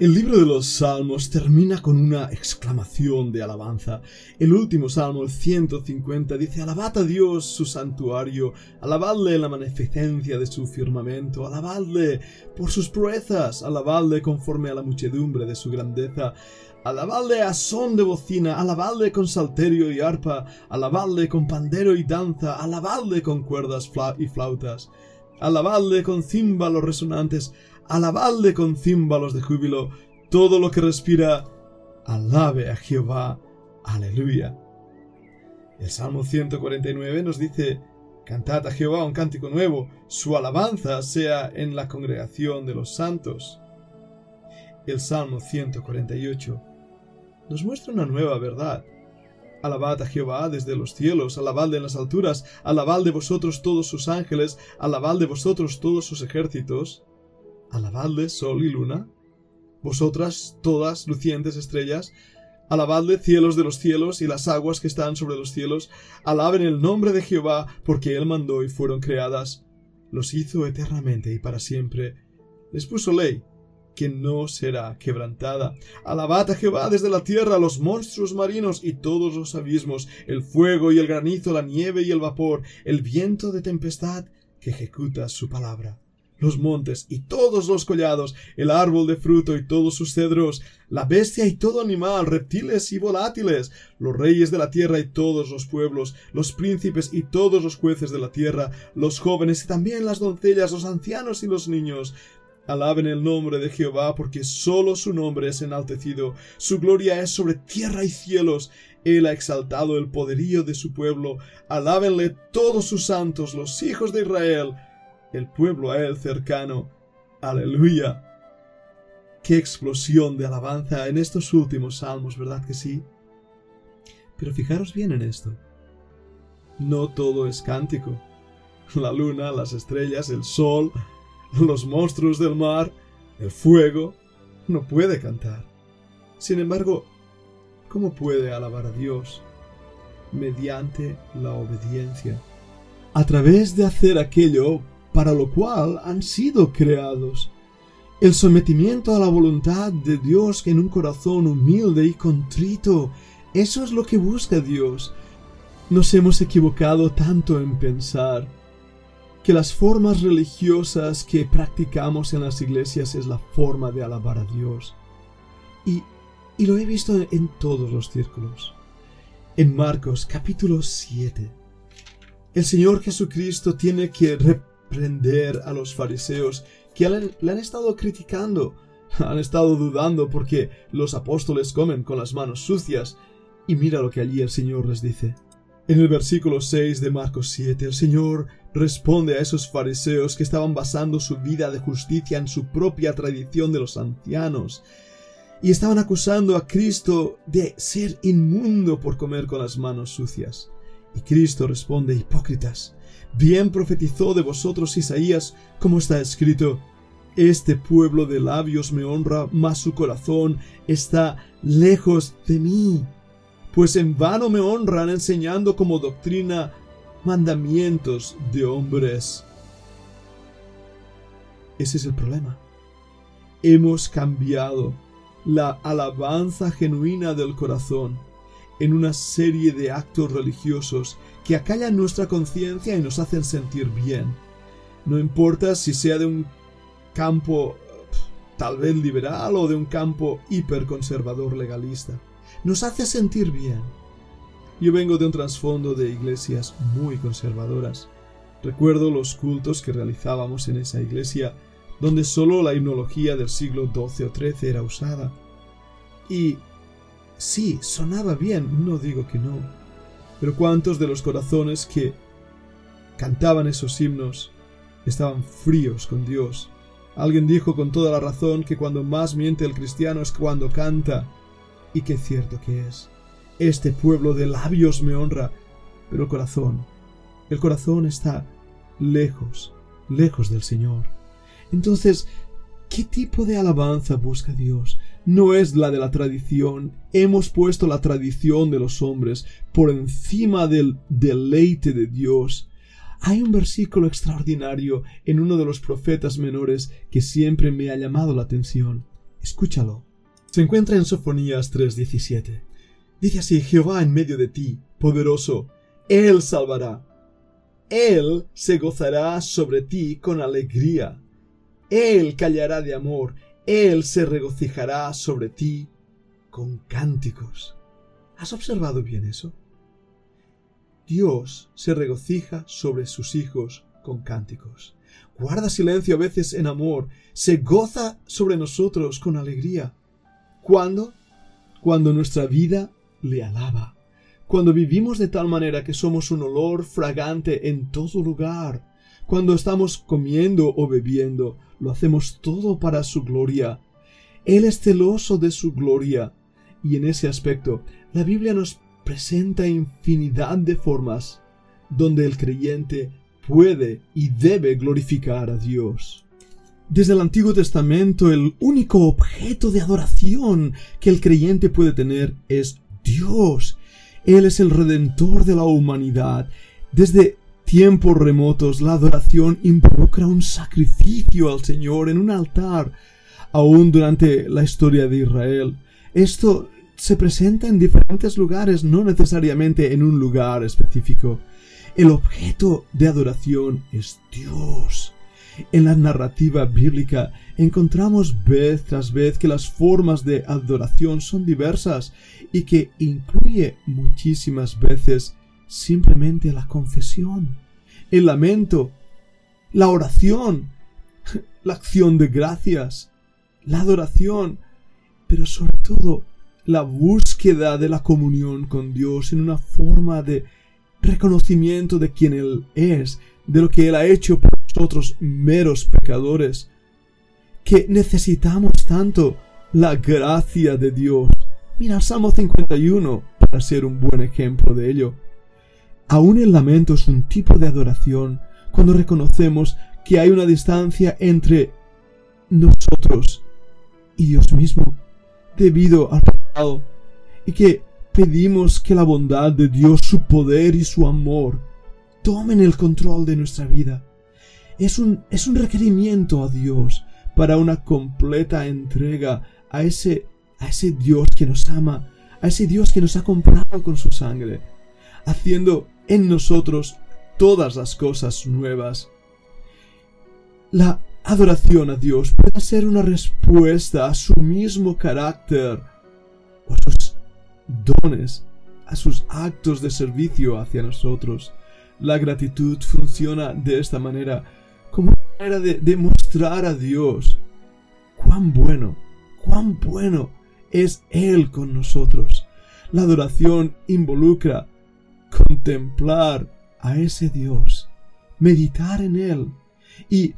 El libro de los Salmos termina con una exclamación de alabanza. El último salmo, el 150, dice, Alabad a Dios su santuario, alabadle en la magnificencia de su firmamento, alabadle por sus proezas, alabadle conforme a la muchedumbre de su grandeza, alabadle a son de bocina, alabadle con salterio y arpa, alabadle con pandero y danza, alabadle con cuerdas y flautas, alabadle con címbalos resonantes, alabadle con címbalos de júbilo, todo lo que respira, alabe a Jehová, aleluya. El Salmo 149 nos dice, Cantad a Jehová un cántico nuevo, su alabanza sea en la congregación de los santos. El Salmo 148 nos muestra una nueva verdad. Alabad a Jehová desde los cielos, alabadle en las alturas, alabadle vosotros todos sus ángeles, alabadle vosotros todos sus ejércitos, alabadle sol y luna, vosotras todas lucientes estrellas, alabadle cielos de los cielos y las aguas que están sobre los cielos, alaben el nombre de Jehová, porque él mandó y fueron creadas, los hizo eternamente y para siempre, les puso ley, que no será quebrantada. Alabad a Jehová desde la tierra, los monstruos marinos y todos los abismos, el fuego y el granizo, la nieve y el vapor, el viento de tempestad que ejecuta su palabra los montes y todos los collados, el árbol de fruto y todos sus cedros, la bestia y todo animal, reptiles y volátiles, los reyes de la tierra y todos los pueblos, los príncipes y todos los jueces de la tierra, los jóvenes y también las doncellas, los ancianos y los niños. Alaben el nombre de Jehová, porque sólo su nombre es enaltecido, su gloria es sobre tierra y cielos. Él ha exaltado el poderío de su pueblo. Alábenle todos sus santos, los hijos de Israel el pueblo a él cercano. Aleluya. Qué explosión de alabanza en estos últimos salmos, ¿verdad que sí? Pero fijaros bien en esto. No todo es cántico. La luna, las estrellas, el sol, los monstruos del mar, el fuego, no puede cantar. Sin embargo, ¿cómo puede alabar a Dios? Mediante la obediencia. A través de hacer aquello para lo cual han sido creados. El sometimiento a la voluntad de Dios en un corazón humilde y contrito, eso es lo que busca Dios. Nos hemos equivocado tanto en pensar que las formas religiosas que practicamos en las iglesias es la forma de alabar a Dios. Y, lo he visto en todos los círculos. En Marcos capítulo 7, el Señor Jesucristo tiene que prender a los fariseos que le han estado criticando, han estado dudando porque los apóstoles comen con las manos sucias. Y mira lo que allí el Señor les dice. En el versículo 6 de Marcos 7, el Señor responde a esos fariseos que estaban basando su vida de justicia en su propia tradición de los ancianos y estaban acusando a Cristo de ser inmundo por comer con las manos sucias. Y Cristo responde, hipócritas, Bien profetizó de vosotros Isaías, como está escrito, Este pueblo de labios me honra, mas su corazón está lejos de mí. Pues en vano me honran enseñando como doctrina mandamientos de hombres. Ese es el problema. Hemos cambiado la alabanza genuina del corazón en una serie de actos religiosos que acallan nuestra conciencia y nos hacen sentir bien. No importa si sea de un campo tal vez liberal o de un campo hiperconservador legalista. Nos hace sentir bien. Yo vengo de un trasfondo de iglesias muy conservadoras. Recuerdo los cultos que realizábamos en esa iglesia, donde solo la himnología del siglo XII o XIII era usada. Y Sí, sonaba bien, no digo que no. Pero cuántos de los corazones que cantaban esos himnos estaban fríos con Dios. Alguien dijo con toda la razón que cuando más miente el cristiano es cuando canta. Y qué cierto que es. Este pueblo de labios me honra, pero el corazón, el corazón está lejos, lejos del Señor. Entonces, ¿qué tipo de alabanza busca Dios? no es la de la tradición. Hemos puesto la tradición de los hombres por encima del deleite de Dios. Hay un versículo extraordinario en uno de los profetas menores que siempre me ha llamado la atención. Escúchalo. Se encuentra en Sofonías 3:17. Dice así, Jehová en medio de ti, poderoso, Él salvará. Él se gozará sobre ti con alegría. Él callará de amor. Él se regocijará sobre ti con cánticos. ¿Has observado bien eso? Dios se regocija sobre sus hijos con cánticos. Guarda silencio a veces en amor, se goza sobre nosotros con alegría. ¿Cuándo? Cuando nuestra vida le alaba. Cuando vivimos de tal manera que somos un olor fragante en todo lugar. Cuando estamos comiendo o bebiendo, lo hacemos todo para su gloria. Él es celoso de su gloria. Y en ese aspecto, la Biblia nos presenta infinidad de formas donde el creyente puede y debe glorificar a Dios. Desde el Antiguo Testamento el único objeto de adoración que el creyente puede tener es Dios. Él es el redentor de la humanidad. Desde tiempos remotos la adoración involucra un sacrificio al Señor en un altar. Aún durante la historia de Israel, esto se presenta en diferentes lugares, no necesariamente en un lugar específico. El objeto de adoración es Dios. En la narrativa bíblica encontramos vez tras vez que las formas de adoración son diversas y que incluye muchísimas veces simplemente la confesión, el lamento, la oración, la acción de gracias, la adoración, pero sobre todo la búsqueda de la comunión con Dios en una forma de reconocimiento de quién Él es, de lo que Él ha hecho por nosotros meros pecadores, que necesitamos tanto la gracia de Dios. Mira Salmo 51 para ser un buen ejemplo de ello. Aún el lamento es un tipo de adoración cuando reconocemos que hay una distancia entre nosotros y Dios mismo debido al pecado y que pedimos que la bondad de Dios, su poder y su amor tomen el control de nuestra vida. Es un, es un requerimiento a Dios para una completa entrega a ese, a ese Dios que nos ama, a ese Dios que nos ha comprado con su sangre, haciendo en nosotros todas las cosas nuevas. La adoración a Dios puede ser una respuesta a su mismo carácter a sus dones, a sus actos de servicio hacia nosotros. La gratitud funciona de esta manera, como una manera de demostrar a Dios cuán bueno, cuán bueno es Él con nosotros. La adoración involucra contemplar a ese Dios, meditar en Él y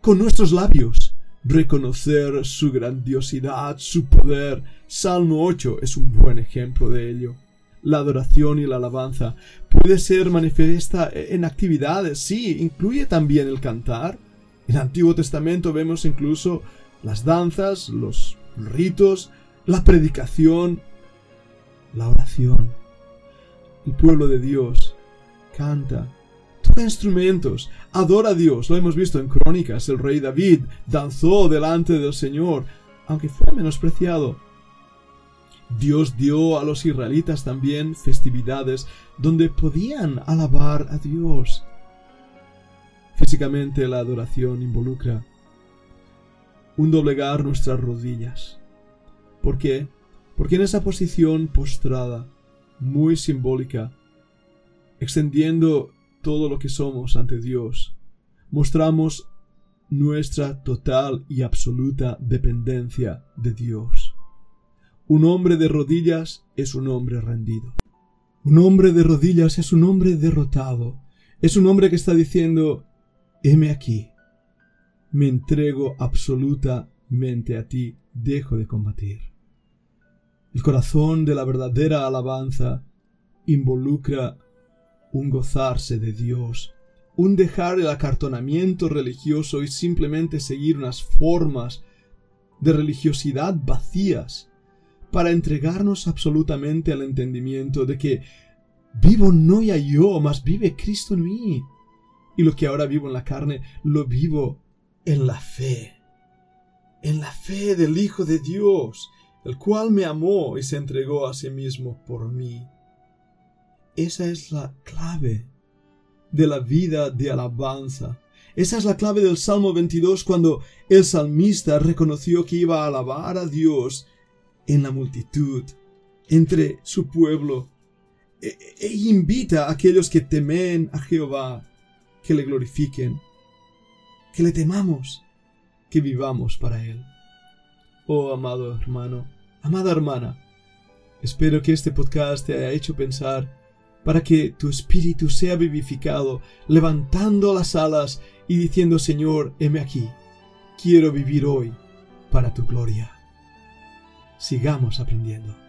con nuestros labios reconocer su grandiosidad, su poder. Salmo 8 es un buen ejemplo de ello. La adoración y la alabanza puede ser manifiesta en actividades, sí, incluye también el cantar. En el Antiguo Testamento vemos incluso las danzas, los ritos, la predicación, la oración. El pueblo de Dios canta, toca instrumentos, adora a Dios. Lo hemos visto en Crónicas. El rey David danzó delante del Señor, aunque fue menospreciado. Dios dio a los israelitas también festividades donde podían alabar a Dios. Físicamente la adoración involucra un doblegar nuestras rodillas. ¿Por qué? Porque en esa posición postrada, muy simbólica, extendiendo todo lo que somos ante Dios, mostramos nuestra total y absoluta dependencia de Dios. Un hombre de rodillas es un hombre rendido. Un hombre de rodillas es un hombre derrotado. Es un hombre que está diciendo, heme aquí. Me entrego absolutamente a ti, dejo de combatir. El corazón de la verdadera alabanza involucra un gozarse de Dios, un dejar el acartonamiento religioso y simplemente seguir unas formas de religiosidad vacías para entregarnos absolutamente al entendimiento de que vivo no ya yo, mas vive Cristo en mí. Y lo que ahora vivo en la carne, lo vivo en la fe, en la fe del Hijo de Dios, el cual me amó y se entregó a sí mismo por mí. Esa es la clave de la vida de alabanza. Esa es la clave del Salmo 22 cuando el salmista reconoció que iba a alabar a Dios en la multitud, entre su pueblo, e, e, invita a aquellos que temen a Jehová que le glorifiquen, que le temamos, que vivamos para Él. Oh amado hermano, amada hermana, espero que este podcast te haya hecho pensar para que tu espíritu sea vivificado, levantando las alas y diciendo, Señor, heme aquí, quiero vivir hoy para tu gloria. Sigamos aprendiendo.